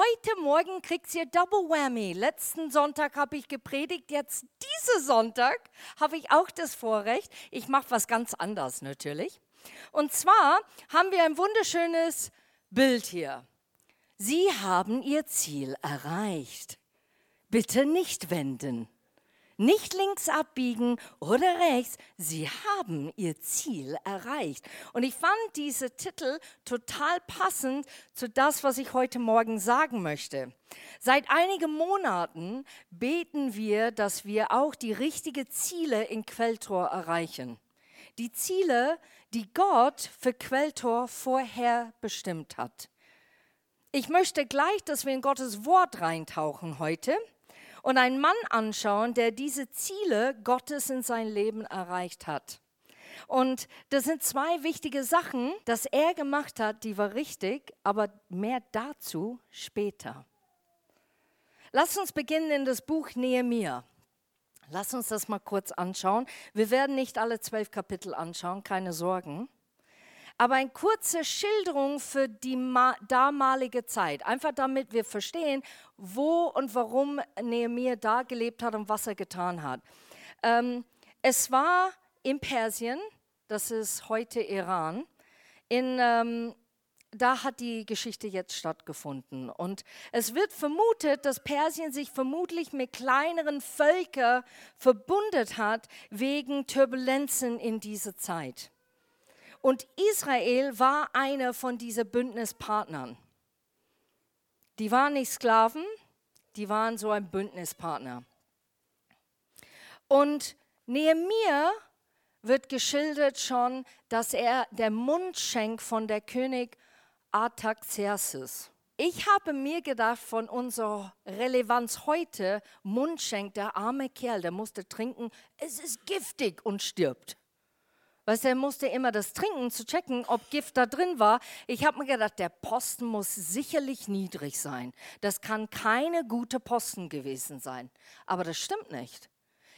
heute Morgen kriegt ihr Double Whammy. Letzten Sonntag habe ich gepredigt, jetzt diesen Sonntag habe ich auch das Vorrecht. Ich mache was ganz anderes natürlich. Und zwar haben wir ein wunderschönes Bild hier. Sie haben ihr Ziel erreicht. Bitte nicht wenden nicht links abbiegen oder rechts. Sie haben ihr Ziel erreicht. Und ich fand diese Titel total passend zu das, was ich heute Morgen sagen möchte. Seit einigen Monaten beten wir, dass wir auch die richtigen Ziele in Quelltor erreichen. Die Ziele, die Gott für Quelltor vorher bestimmt hat. Ich möchte gleich, dass wir in Gottes Wort reintauchen heute und einen Mann anschauen, der diese Ziele Gottes in sein Leben erreicht hat. Und das sind zwei wichtige Sachen, dass er gemacht hat, die war richtig, aber mehr dazu später. Lass uns beginnen in das Buch Nehemiah. Lass uns das mal kurz anschauen. Wir werden nicht alle zwölf Kapitel anschauen, keine Sorgen aber eine kurze Schilderung für die damalige Zeit. Einfach damit wir verstehen, wo und warum Nehemiah da gelebt hat und was er getan hat. Ähm, es war in Persien, das ist heute Iran. In, ähm, da hat die Geschichte jetzt stattgefunden. Und es wird vermutet, dass Persien sich vermutlich mit kleineren Völkern verbundet hat wegen Turbulenzen in dieser Zeit. Und Israel war einer von diesen Bündnispartnern. Die waren nicht Sklaven, die waren so ein Bündnispartner. Und Nehemiah wird geschildert schon, dass er der Mundschenk von der König Artaxerxes. Ich habe mir gedacht, von unserer Relevanz heute, Mundschenk, der arme Kerl, der musste trinken, es ist giftig und stirbt. Weißt du, er musste immer das trinken, zu checken, ob Gift da drin war. Ich habe mir gedacht, der Posten muss sicherlich niedrig sein. Das kann keine gute Posten gewesen sein. Aber das stimmt nicht.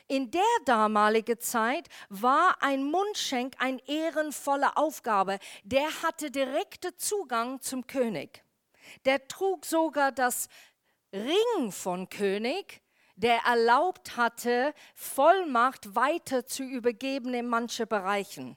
In der damaligen Zeit war ein Mundschenk eine ehrenvolle Aufgabe. Der hatte direkten Zugang zum König. Der trug sogar das Ring von König der erlaubt hatte, Vollmacht weiter zu übergeben in manche Bereichen.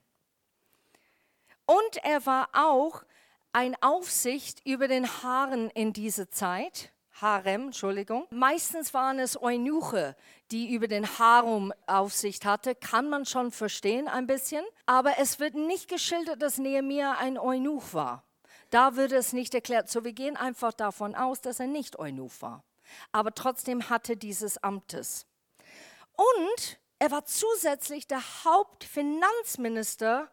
Und er war auch ein Aufsicht über den Haaren in dieser Zeit. Harem, Entschuldigung. Meistens waren es Eunuche, die über den Harem Aufsicht hatte. Kann man schon verstehen ein bisschen. Aber es wird nicht geschildert, dass Nehemiah ein Eunuch war. Da wird es nicht erklärt. So, wir gehen einfach davon aus, dass er nicht Eunuch war aber trotzdem hatte dieses Amtes. Und er war zusätzlich der Hauptfinanzminister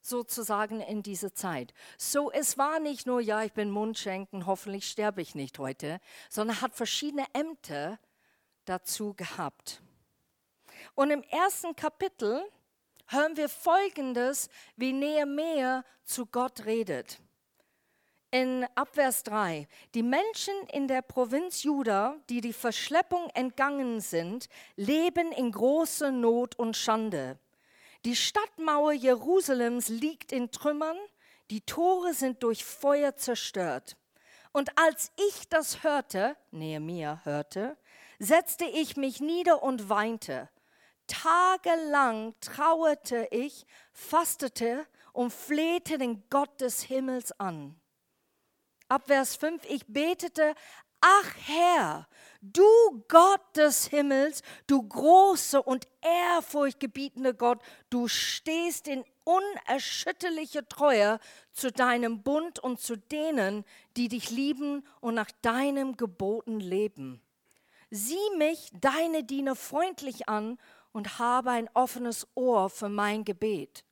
sozusagen in dieser Zeit. So, es war nicht nur, ja, ich bin Mundschenken, hoffentlich sterbe ich nicht heute, sondern hat verschiedene Ämter dazu gehabt. Und im ersten Kapitel hören wir Folgendes, wie Nehemiah zu Gott redet in Abvers 3, die Menschen in der Provinz Juda, die die Verschleppung entgangen sind, leben in großer Not und Schande. Die Stadtmauer Jerusalems liegt in Trümmern, die Tore sind durch Feuer zerstört. Und als ich das hörte, Nehemiah hörte, setzte ich mich nieder und weinte. Tagelang trauerte ich, fastete und flehte den Gott des Himmels an. Ab Vers 5, ich betete, ach Herr, du Gott des Himmels, du große und ehrfurchtgebietende Gott, du stehst in unerschütterlicher Treue zu deinem Bund und zu denen, die dich lieben und nach deinem Geboten leben. Sieh mich, deine Diener, freundlich an und habe ein offenes Ohr für mein Gebet.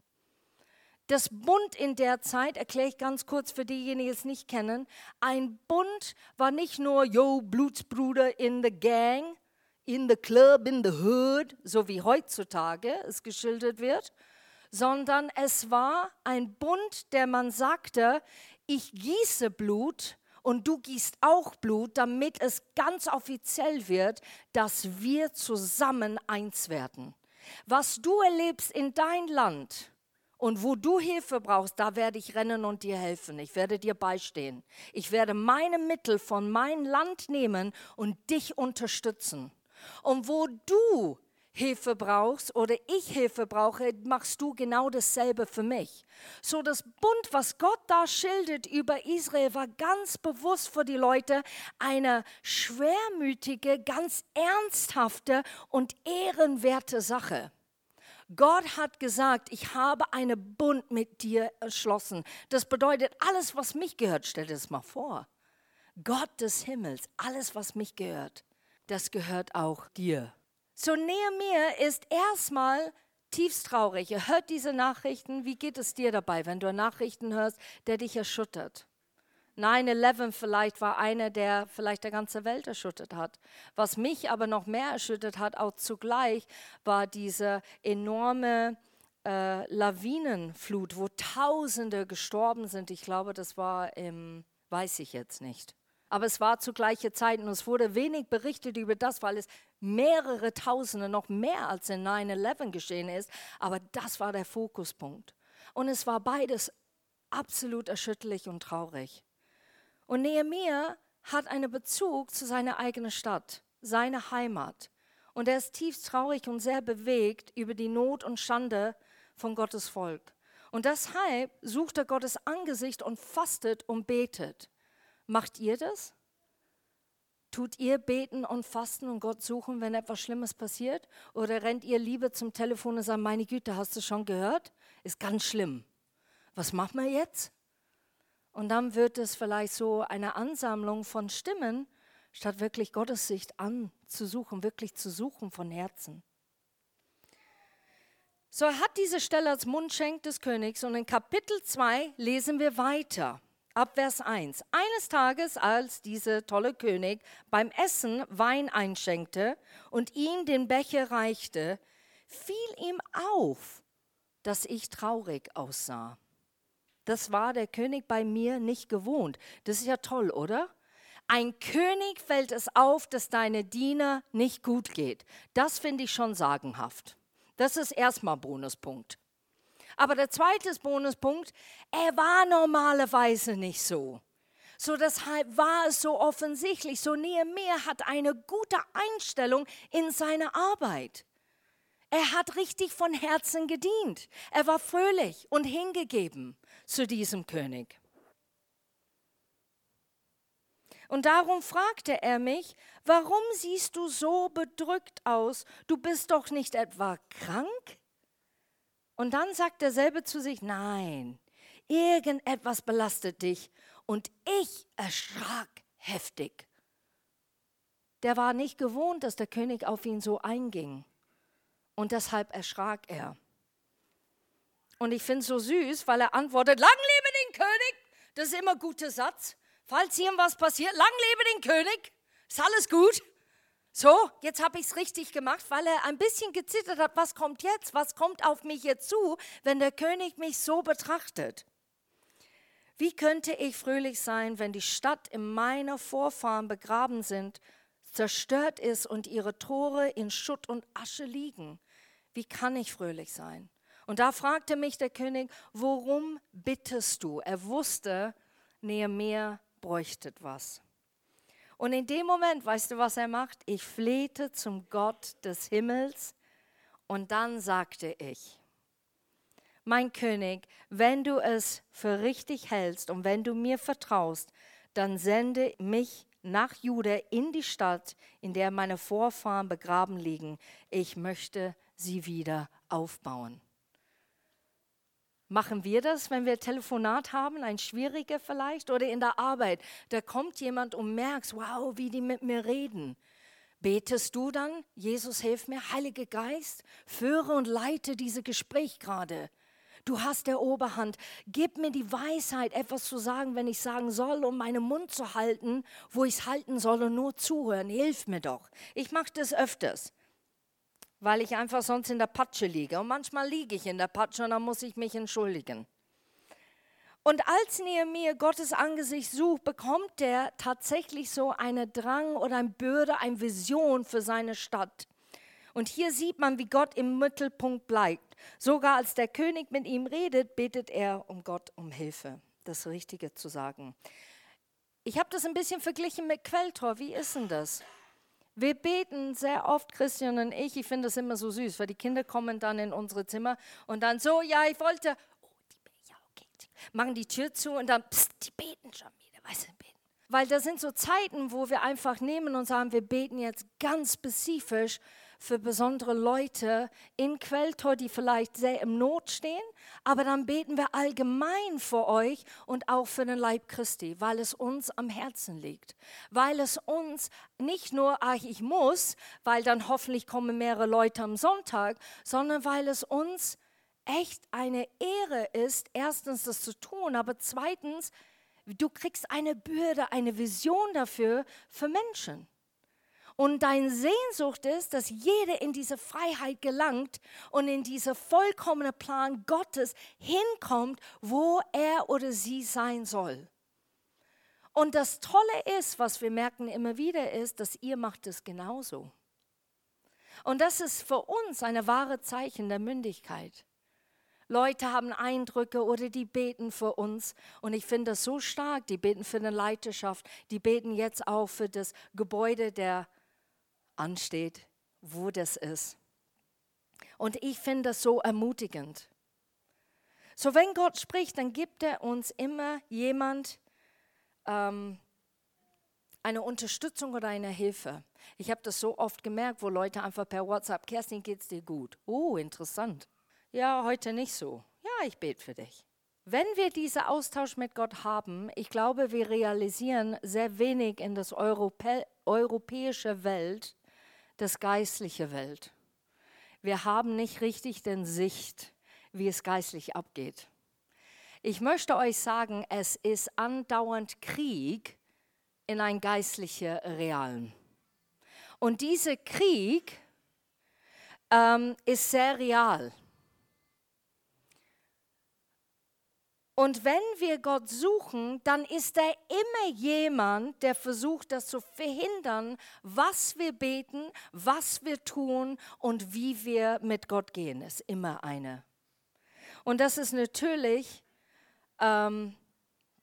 Das Bund in der Zeit, erkläre ich ganz kurz für diejenigen, die es nicht kennen, ein Bund war nicht nur, yo, Blutsbruder in the gang, in the club, in the hood, so wie heutzutage es geschildert wird, sondern es war ein Bund, der man sagte, ich gieße Blut und du gießt auch Blut, damit es ganz offiziell wird, dass wir zusammen eins werden. Was du erlebst in dein Land, Und wo du Hilfe brauchst, da werde ich rennen und dir helfen. Ich werde dir beistehen. Ich werde meine Mittel von meinem Land nehmen und dich unterstützen. Und wo du Hilfe brauchst oder ich Hilfe brauche, machst du genau dasselbe für mich. So das Bund, was Gott da schildert über Israel, war ganz bewusst für die Leute eine schwermütige, ganz ernsthafte und ehrenwerte Sache. Gott hat gesagt, ich habe einen Bund mit dir erschlossen. Das bedeutet, alles, was mich gehört, stell dir das mal vor. Gott des Himmels, alles, was mich gehört, das gehört auch dir. So Nehemiah ist erstmal tiefst traurig. Er hört diese Nachrichten. Wie geht es dir dabei, wenn du Nachrichten hörst, der dich erschüttert? 9-11 vielleicht war einer, der vielleicht der ganze Welt erschüttert hat. Was mich aber noch mehr erschüttert hat, auch zugleich, war diese enorme äh, Lawinenflut, wo Tausende gestorben sind. Ich glaube, das war im, weiß ich jetzt nicht. Aber es war zu gleicher Zeit und es wurde wenig berichtet über das, weil es mehrere Tausende, noch mehr als in 9-11 geschehen ist. Aber das war der Fokuspunkt. Und es war beides absolut erschütterlich und traurig. Und Nehemiah hat einen Bezug zu seiner eigenen Stadt, seiner Heimat. Und er ist tief traurig und sehr bewegt über die Not und Schande von Gottes Volk. Und deshalb sucht er Gottes Angesicht und fastet und betet. Macht ihr das? Tut ihr beten und fasten und Gott suchen, wenn etwas Schlimmes passiert? Oder rennt ihr lieber zum Telefon und sagt, meine Güte, hast du schon gehört? Ist ganz schlimm. Was machen wir jetzt? Und dann wird es vielleicht so eine Ansammlung von Stimmen, statt wirklich Gottes Sicht anzusuchen, wirklich zu suchen von Herzen. So er hat diese Stelle als Mundschenk des Königs und in Kapitel 2 lesen wir weiter. Ab Vers 1. Eines Tages, als dieser tolle König beim Essen Wein einschenkte und ihm den Becher reichte, fiel ihm auf, dass ich traurig aussah. Das war der König bei mir nicht gewohnt. Das ist ja toll, oder? Ein König fällt es auf, dass deine Diener nicht gut geht. Das finde ich schon sagenhaft. Das ist erstmal Bonuspunkt. Aber der zweite Bonuspunkt, er war normalerweise nicht so. So deshalb war es so offensichtlich. So Nehemiah hat eine gute Einstellung in seiner Arbeit. Er hat richtig von Herzen gedient. Er war fröhlich und hingegeben zu diesem König. Und darum fragte er mich, warum siehst du so bedrückt aus? Du bist doch nicht etwa krank? Und dann sagt derselbe zu sich, nein, irgendetwas belastet dich. Und ich erschrak heftig. Der war nicht gewohnt, dass der König auf ihn so einging. Und deshalb erschrak er. Und ich finde es so süß, weil er antwortet, lang lebe den König. Das ist immer ein guter Satz. Falls irgendwas passiert, lang lebe den König. Ist alles gut. So, jetzt habe ich es richtig gemacht, weil er ein bisschen gezittert hat. Was kommt jetzt? Was kommt auf mich jetzt zu, wenn der König mich so betrachtet? Wie könnte ich fröhlich sein, wenn die Stadt in meiner Vorfahren begraben sind, zerstört ist und ihre Tore in Schutt und Asche liegen? Wie kann ich fröhlich sein? Und da fragte mich der König, worum bittest du? Er wusste, Nehemiah bräuchte was. Und in dem Moment, weißt du, was er macht? Ich flehte zum Gott des Himmels und dann sagte ich, mein König, wenn du es für richtig hältst und wenn du mir vertraust, dann sende mich nach Juda in die Stadt, in der meine Vorfahren begraben liegen. Ich möchte sie wieder aufbauen. Machen wir das, wenn wir Telefonat haben, ein schwieriger vielleicht, oder in der Arbeit? Da kommt jemand und merkst, wow, wie die mit mir reden. Betest du dann, Jesus, hilf mir, Heiliger Geist, führe und leite diese Gespräch gerade. Du hast der Oberhand. Gib mir die Weisheit, etwas zu sagen, wenn ich sagen soll, um meinen Mund zu halten, wo ich es halten soll und nur zuhören. Hilf mir doch. Ich mache das öfters weil ich einfach sonst in der Patsche liege. Und manchmal liege ich in der Patsche und dann muss ich mich entschuldigen. Und als Nehemiah Gottes Angesicht sucht, bekommt er tatsächlich so eine Drang oder eine Bürde, eine Vision für seine Stadt. Und hier sieht man, wie Gott im Mittelpunkt bleibt. Sogar als der König mit ihm redet, betet er um Gott um Hilfe. Das Richtige zu sagen. Ich habe das ein bisschen verglichen mit Quelltor. Wie ist denn das? Wir beten sehr oft, Christian und ich, ich finde das immer so süß, weil die Kinder kommen dann in unsere Zimmer und dann so, ja, ich wollte, oh, die, ja, okay, machen die Tür zu und dann, pst, die beten schon wieder, weißt du, beten. Weil das sind so Zeiten, wo wir einfach nehmen und sagen, wir beten jetzt ganz spezifisch für besondere Leute in Quelltor, die vielleicht sehr im Not stehen, aber dann beten wir allgemein für euch und auch für den Leib Christi, weil es uns am Herzen liegt, weil es uns nicht nur, ach ich muss, weil dann hoffentlich kommen mehrere Leute am Sonntag, sondern weil es uns echt eine Ehre ist, erstens das zu tun, aber zweitens, du kriegst eine Bürde, eine Vision dafür für Menschen. Und dein Sehnsucht ist, dass jeder in diese Freiheit gelangt und in diese vollkommene Plan Gottes hinkommt, wo er oder sie sein soll. Und das Tolle ist, was wir merken immer wieder, ist, dass ihr macht es genauso. Und das ist für uns eine wahre Zeichen der Mündigkeit. Leute haben Eindrücke oder die beten für uns. Und ich finde das so stark. Die beten für eine Leiterschaft. Die beten jetzt auch für das Gebäude der ansteht, wo das ist. Und ich finde das so ermutigend. So, wenn Gott spricht, dann gibt er uns immer jemand ähm, eine Unterstützung oder eine Hilfe. Ich habe das so oft gemerkt, wo Leute einfach per WhatsApp, Kerstin, geht's dir gut? Oh, interessant. Ja, heute nicht so. Ja, ich bete für dich. Wenn wir diesen Austausch mit Gott haben, ich glaube, wir realisieren sehr wenig in das Europä europäische Welt, das geistliche Welt. Wir haben nicht richtig den Sicht, wie es geistlich abgeht. Ich möchte euch sagen, es ist andauernd Krieg in ein geistlicher Realen. Und dieser Krieg ähm, ist sehr real. Und wenn wir Gott suchen, dann ist er immer jemand, der versucht, das zu verhindern, was wir beten, was wir tun und wie wir mit Gott gehen. Ist immer eine. Und das ist natürlich ähm,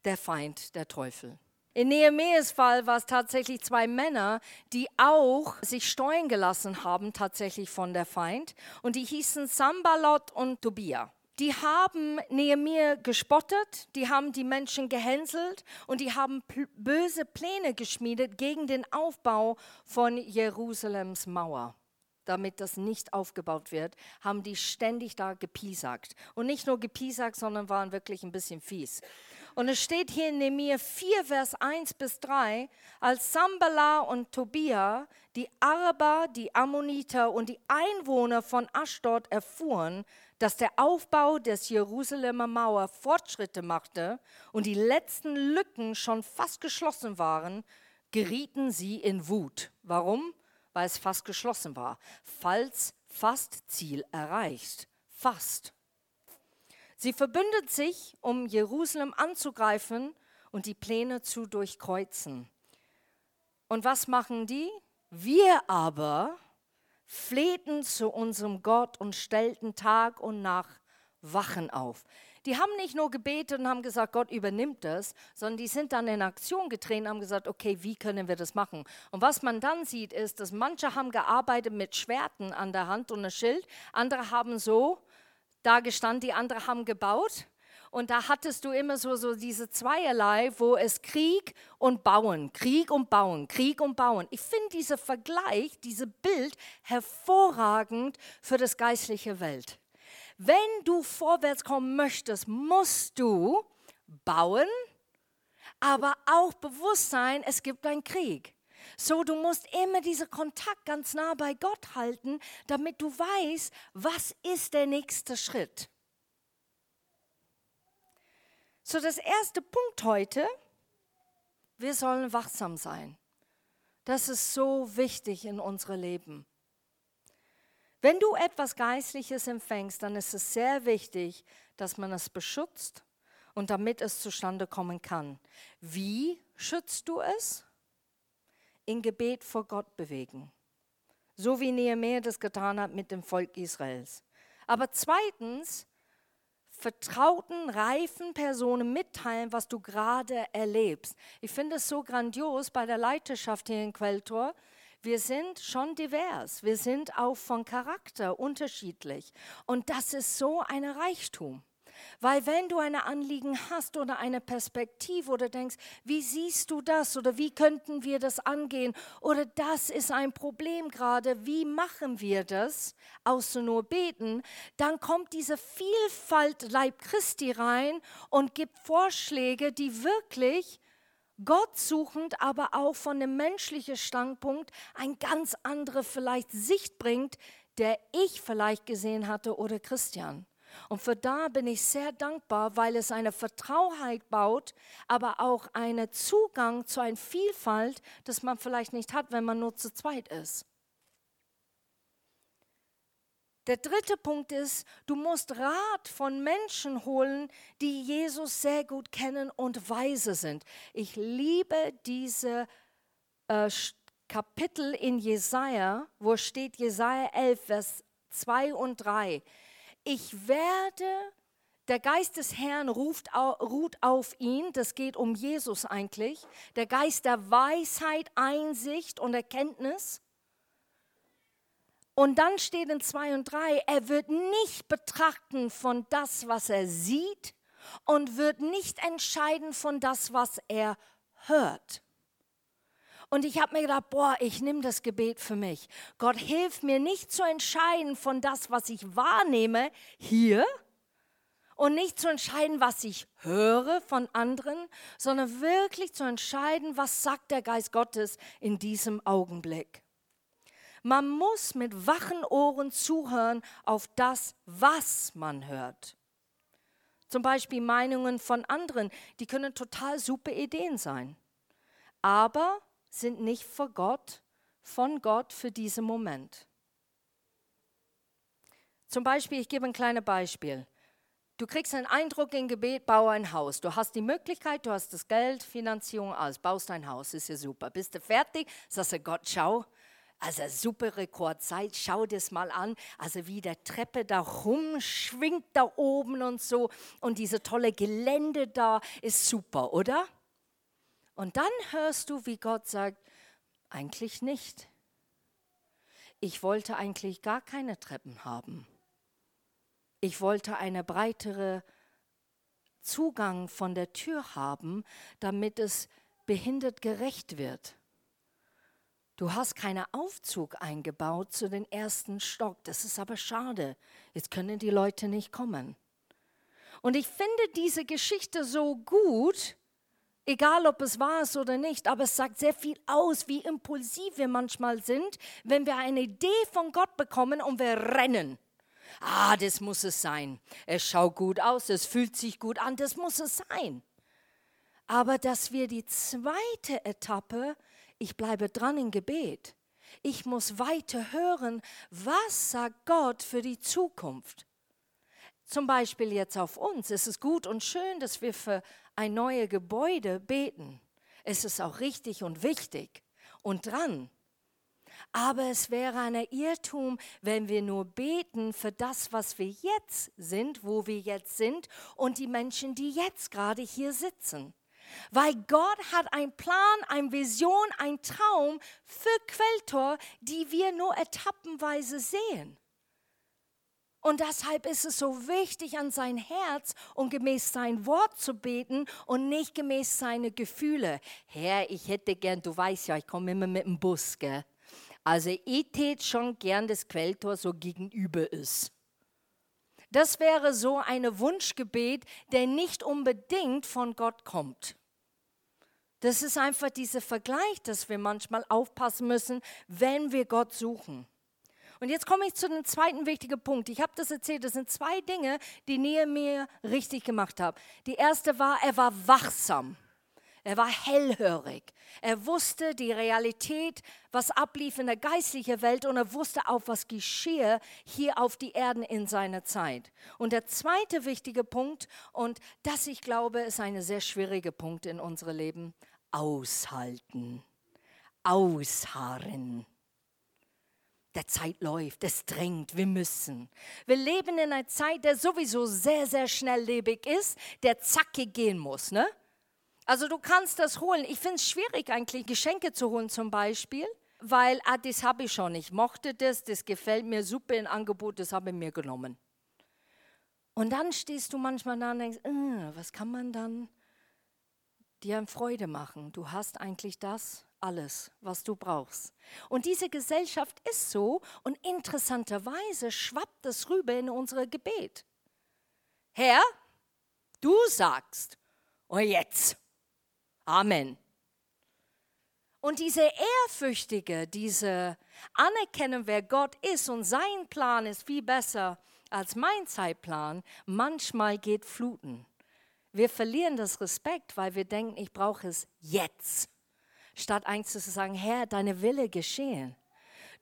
der Feind, der Teufel. In Nehemias Fall war es tatsächlich zwei Männer, die auch sich steuern gelassen haben, tatsächlich von der Feind. Und die hießen Sambalot und Tobia die haben Nehemiah gespottet, die haben die Menschen gehänselt und die haben böse Pläne geschmiedet gegen den Aufbau von Jerusalems Mauer. Damit das nicht aufgebaut wird, haben die ständig da gepiesackt. Und nicht nur gepiesackt, sondern waren wirklich ein bisschen fies. Und es steht hier in Nehemiah 4, Vers 1 bis 3, als Sambala und Tobia, die Araber, die Ammoniter und die Einwohner von Ashdod erfuhren, dass der Aufbau des Jerusalemer Mauer Fortschritte machte und die letzten Lücken schon fast geschlossen waren, gerieten sie in Wut. Warum? Weil es fast geschlossen war. Falls fast Ziel erreicht. Fast. Sie verbündet sich, um Jerusalem anzugreifen und die Pläne zu durchkreuzen. Und was machen die? Wir aber flehten zu unserem Gott und stellten Tag und Nacht Wachen auf. Die haben nicht nur gebetet und haben gesagt, Gott übernimmt das, sondern die sind dann in Aktion getreten und haben gesagt, okay, wie können wir das machen? Und was man dann sieht, ist, dass manche haben gearbeitet mit Schwerten an der Hand und einem Schild, andere haben so da gestanden, die anderen haben gebaut und da hattest du immer so, so diese Zweierlei, wo es Krieg und Bauen, Krieg und Bauen, Krieg und Bauen. Ich finde dieser Vergleich, dieses Bild hervorragend für das geistliche Welt. Wenn du vorwärts kommen möchtest, musst du bauen, aber auch bewusst sein, es gibt einen Krieg. So, du musst immer diesen Kontakt ganz nah bei Gott halten, damit du weißt, was ist der nächste Schritt. So, das erste Punkt heute, wir sollen wachsam sein. Das ist so wichtig in unserem Leben. Wenn du etwas Geistliches empfängst, dann ist es sehr wichtig, dass man es beschützt und damit es zustande kommen kann. Wie schützt du es? In Gebet vor Gott bewegen. so wie Nehemiah das getan hat mit dem Volk Israels. Aber zweitens, vertrauten, reifen Personen mitteilen, was du gerade erlebst. Ich finde es so grandios bei der Leiterschaft hier in Quelltor. Wir sind schon divers, wir sind auch von Charakter unterschiedlich. Und das ist so ein Reichtum. Weil wenn du ein Anliegen hast oder eine Perspektive oder denkst, wie siehst du das oder wie könnten wir das angehen oder das ist ein Problem gerade, wie machen wir das, außer nur beten, dann kommt diese Vielfalt Leib Christi rein und gibt Vorschläge, die wirklich Gott suchend, aber auch von dem menschlichen Standpunkt ein ganz andere vielleicht Sicht bringt, der ich vielleicht gesehen hatte oder Christian. Und für da bin ich sehr dankbar, weil es eine Vertrauheit baut, aber auch einen Zugang zu einer Vielfalt, das man vielleicht nicht hat, wenn man nur zu zweit ist. Der dritte Punkt ist, du musst Rat von Menschen holen, die Jesus sehr gut kennen und weise sind. Ich liebe diese äh, Kapitel in Jesaja, wo steht Jesaja 11, Vers 2 und 3 ich werde, der Geist des Herrn ruft, ruht auf ihn, das geht um Jesus eigentlich, der Geist der Weisheit, Einsicht und Erkenntnis. Und dann steht in 2 und 3, er wird nicht betrachten von das, was er sieht und wird nicht entscheiden von das, was er hört. Und ich habe mir gedacht, boah, ich nehme das Gebet für mich. Gott hilft mir nicht zu entscheiden von das, was ich wahrnehme hier und nicht zu entscheiden, was ich höre von anderen, sondern wirklich zu entscheiden, was sagt der Geist Gottes in diesem Augenblick. Man muss mit wachen Ohren zuhören auf das, was man hört. Zum Beispiel Meinungen von anderen, die können total super Ideen sein. Aber sind nicht vor Gott, von Gott für diesen Moment. Zum Beispiel, ich gebe ein kleines Beispiel. Du kriegst einen Eindruck im Gebet, baue ein Haus. Du hast die Möglichkeit, du hast das Geld, Finanzierung, alles, baust ein Haus, ist ja super. Bist du fertig? Sagst du, Gott, schau, also super Rekordzeit, schau dir das mal an. Also wie der Treppe da rumschwingt da oben und so. Und diese tolle Gelände da ist super, oder? Und dann hörst du, wie Gott sagt, eigentlich nicht. Ich wollte eigentlich gar keine Treppen haben. Ich wollte eine breitere Zugang von der Tür haben, damit es behindert gerecht wird. Du hast keinen Aufzug eingebaut zu den ersten Stock. Das ist aber schade. Jetzt können die Leute nicht kommen. Und ich finde diese Geschichte so gut, Egal, ob es wahr ist oder nicht, aber es sagt sehr viel aus, wie impulsiv wir manchmal sind, wenn wir eine Idee von Gott bekommen und wir rennen. Ah, das muss es sein. Es schaut gut aus, es fühlt sich gut an, das muss es sein. Aber dass wir die zweite Etappe, ich bleibe dran im Gebet, ich muss weiter hören, was sagt Gott für die Zukunft. Zum Beispiel jetzt auf uns. Es ist gut und schön, dass wir für ein neues Gebäude beten. Es ist auch richtig und wichtig und dran. Aber es wäre ein Irrtum, wenn wir nur beten für das, was wir jetzt sind, wo wir jetzt sind und die Menschen, die jetzt gerade hier sitzen. Weil Gott hat einen Plan, eine Vision, einen Traum für Quelltor, die wir nur etappenweise sehen. Und deshalb ist es so wichtig, an sein Herz und gemäß sein Wort zu beten und nicht gemäß seine Gefühle. Herr, ich hätte gern, du weißt ja, ich komme immer mit dem Bus, gell? Also ich tät schon gern das Quelltor so gegenüber ist. Das wäre so ein Wunschgebet, der nicht unbedingt von Gott kommt. Das ist einfach dieser Vergleich, dass wir manchmal aufpassen müssen, wenn wir Gott suchen. Und jetzt komme ich zu dem zweiten wichtigen Punkt. Ich habe das erzählt, das sind zwei Dinge, die Nehemiah richtig gemacht hat. Die erste war, er war wachsam. Er war hellhörig. Er wusste die Realität, was ablief in der geistlichen Welt und er wusste auch, was geschehe hier auf die Erden in seiner Zeit. Und der zweite wichtige Punkt, und das ich glaube, ist ein sehr schwieriger Punkt in unserem Leben, aushalten, ausharren. Der Zeit läuft, es drängt, wir müssen. Wir leben in einer Zeit, der sowieso sehr, sehr schnelllebig ist, der zackig gehen muss. Ne? Also du kannst das holen. Ich finde es schwierig eigentlich, Geschenke zu holen zum Beispiel, weil ah, das habe ich schon. Ich mochte das, das gefällt mir super im Angebot, das habe ich mir genommen. Und dann stehst du manchmal da und denkst, äh, was kann man dann dir an Freude machen? Du hast eigentlich das, alles, was du brauchst. Und diese Gesellschaft ist so und interessanterweise schwappt es rüber in unsere Gebet. Herr, du sagst, und jetzt, Amen. Und diese ehrfürchtige, diese Anerkennung, wer Gott ist und sein Plan ist viel besser als mein Zeitplan, manchmal geht Fluten. Wir verlieren das Respekt, weil wir denken, ich brauche es jetzt statt eigentlich zu sagen, Herr, deine Wille geschehen.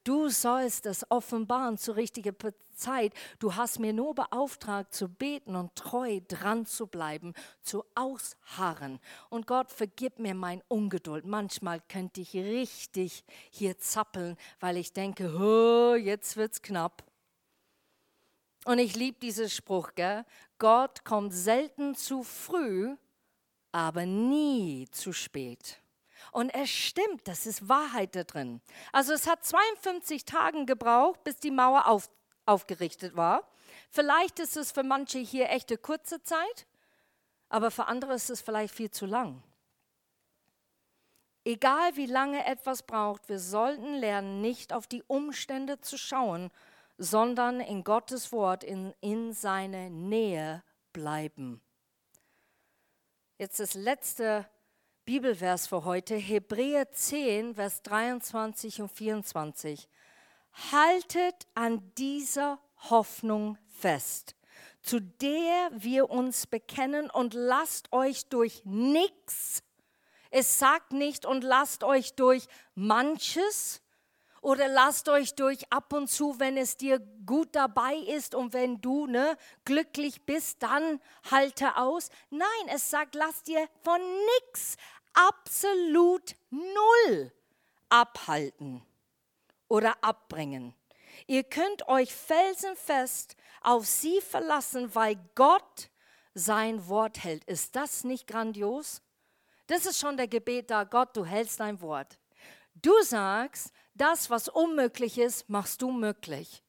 Du sollst es offenbaren zur richtigen Zeit. Du hast mir nur beauftragt, zu beten und treu dran zu bleiben, zu ausharren. Und Gott, vergib mir mein Ungeduld. Manchmal könnte ich richtig hier zappeln, weil ich denke, oh, jetzt wird's knapp. Und ich liebe diesen Spruch, gell? Gott kommt selten zu früh, aber nie zu spät. Und es stimmt, das ist Wahrheit da drin. Also es hat 52 Tage gebraucht, bis die Mauer auf, aufgerichtet war. Vielleicht ist es für manche hier echte kurze Zeit, aber für andere ist es vielleicht viel zu lang. Egal wie lange etwas braucht, wir sollten lernen, nicht auf die Umstände zu schauen, sondern in Gottes Wort, in, in seine Nähe bleiben. Jetzt das letzte Bibelvers für heute, Hebräer 10, Vers 23 und 24. Haltet an dieser Hoffnung fest, zu der wir uns bekennen und lasst euch durch nichts, es sagt nicht und lasst euch durch manches oder lasst euch durch ab und zu, wenn es dir gut dabei ist und wenn du ne, glücklich bist, dann halte aus. Nein, es sagt, lasst dir von nichts absolut null abhalten oder abbringen. Ihr könnt euch felsenfest auf sie verlassen, weil Gott sein Wort hält. Ist das nicht grandios? Das ist schon der Gebet da, Gott, du hältst dein Wort. Du sagst, das, was unmöglich ist, machst du möglich.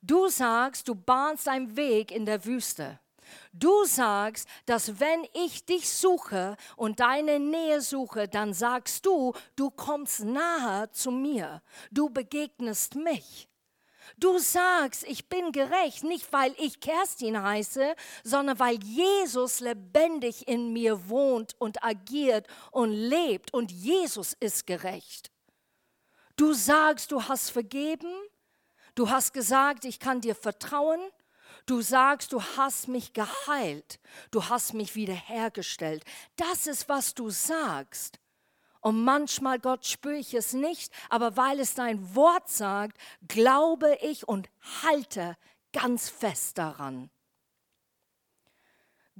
Du sagst, du bahnst einen Weg in der Wüste. Du sagst, dass wenn ich dich suche und deine Nähe suche, dann sagst du, du kommst nahe zu mir, du begegnest mich. Du sagst, ich bin gerecht, nicht weil ich Kerstin heiße, sondern weil Jesus lebendig in mir wohnt und agiert und lebt und Jesus ist gerecht. Du sagst, du hast vergeben, du hast gesagt, ich kann dir vertrauen, Du sagst, du hast mich geheilt, du hast mich wiederhergestellt. Das ist, was du sagst. Und manchmal, Gott, spüre ich es nicht, aber weil es dein Wort sagt, glaube ich und halte ganz fest daran.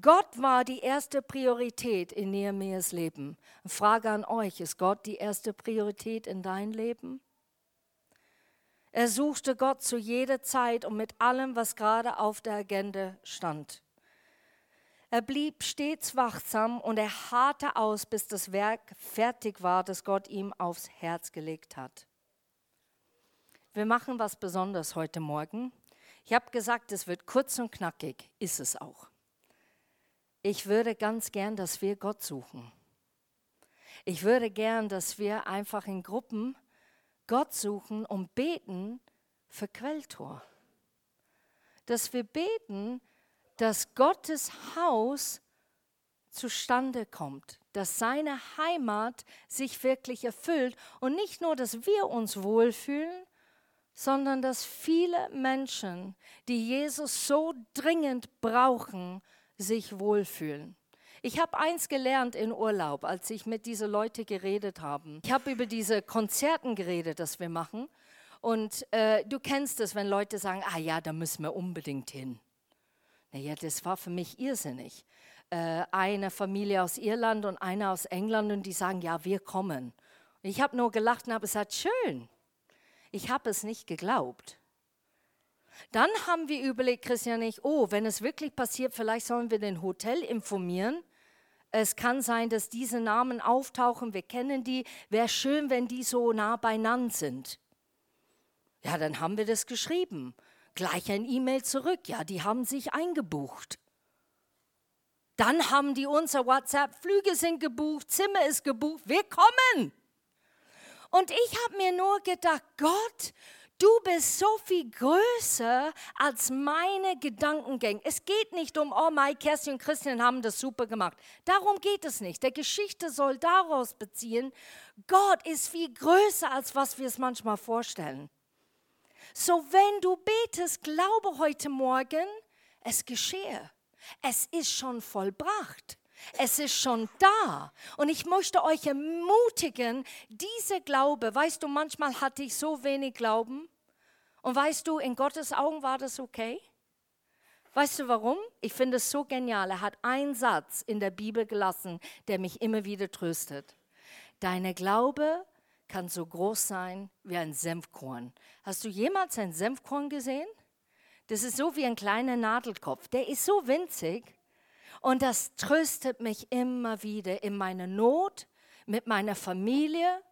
Gott war die erste Priorität in Nehemias Leben. Frage an euch, ist Gott die erste Priorität in dein Leben? Er suchte Gott zu jeder Zeit und mit allem, was gerade auf der Agenda stand. Er blieb stets wachsam und er harrte aus, bis das Werk fertig war, das Gott ihm aufs Herz gelegt hat. Wir machen was Besonderes heute Morgen. Ich habe gesagt, es wird kurz und knackig, ist es auch. Ich würde ganz gern, dass wir Gott suchen. Ich würde gern, dass wir einfach in Gruppen Gott suchen und beten für Quelltor. Dass wir beten, dass Gottes Haus zustande kommt, dass seine Heimat sich wirklich erfüllt und nicht nur, dass wir uns wohlfühlen, sondern dass viele Menschen, die Jesus so dringend brauchen, sich wohlfühlen. Ich habe eins gelernt in Urlaub, als ich mit diesen Leuten geredet habe. Ich habe über diese Konzerten geredet, das wir machen. Und äh, du kennst es, wenn Leute sagen, ah ja, da müssen wir unbedingt hin. Naja, das war für mich irrsinnig. Äh, eine Familie aus Irland und eine aus England und die sagen, ja, wir kommen. Ich habe nur gelacht und habe gesagt, schön. Ich habe es nicht geglaubt. Dann haben wir überlegt, Christian nicht, oh, wenn es wirklich passiert, vielleicht sollen wir den Hotel informieren. Es kann sein, dass diese Namen auftauchen, wir kennen die. Wäre schön, wenn die so nah beieinander sind. Ja, dann haben wir das geschrieben. Gleich ein E-Mail zurück. Ja, die haben sich eingebucht. Dann haben die unser WhatsApp, Flüge sind gebucht, Zimmer ist gebucht, wir kommen. Und ich habe mir nur gedacht, Gott, du bist so viel größer als meine Gedankengänge. Es geht nicht um, oh, Mai, Kerstin und Christian haben das super gemacht. Darum geht es nicht. Der Geschichte soll daraus beziehen, Gott ist viel größer, als was wir es manchmal vorstellen. So, wenn du betest, glaube heute Morgen, es geschehe. Es ist schon vollbracht. Es ist schon da. Und ich möchte euch ermutigen, diese Glaube, weißt du, manchmal hatte ich so wenig Glauben. Und weißt du, in Gottes Augen war das okay? Weißt du warum? Ich finde es so genial. Er hat einen Satz in der Bibel gelassen, der mich immer wieder tröstet. Deine Glaube kann so groß sein wie ein Senfkorn. Hast du jemals ein Senfkorn gesehen? Das ist so wie ein kleiner Nadelkopf. Der ist so winzig. Und das tröstet mich immer wieder in meiner Not, mit meiner Familie,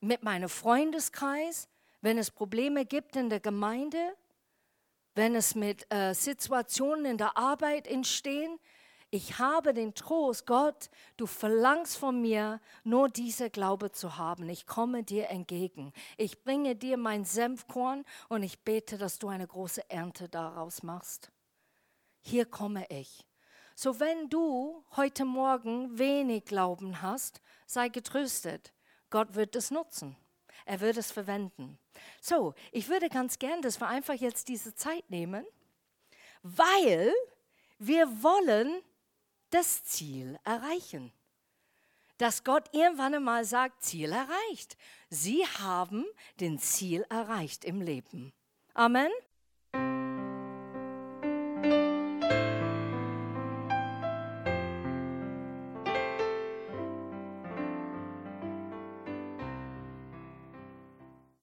mit meinem Freundeskreis, wenn es Probleme gibt in der Gemeinde, wenn es mit äh, Situationen in der Arbeit entstehen. Ich habe den Trost, Gott, du verlangst von mir nur diese Glaube zu haben. Ich komme dir entgegen. Ich bringe dir mein Senfkorn und ich bete, dass du eine große Ernte daraus machst. Hier komme ich. So wenn du heute Morgen wenig Glauben hast, sei getröstet. Gott wird es nutzen. Er wird es verwenden. So, ich würde ganz gern, dass wir einfach jetzt diese Zeit nehmen, weil wir wollen das Ziel erreichen. Dass Gott irgendwann einmal sagt, Ziel erreicht. Sie haben den Ziel erreicht im Leben. Amen.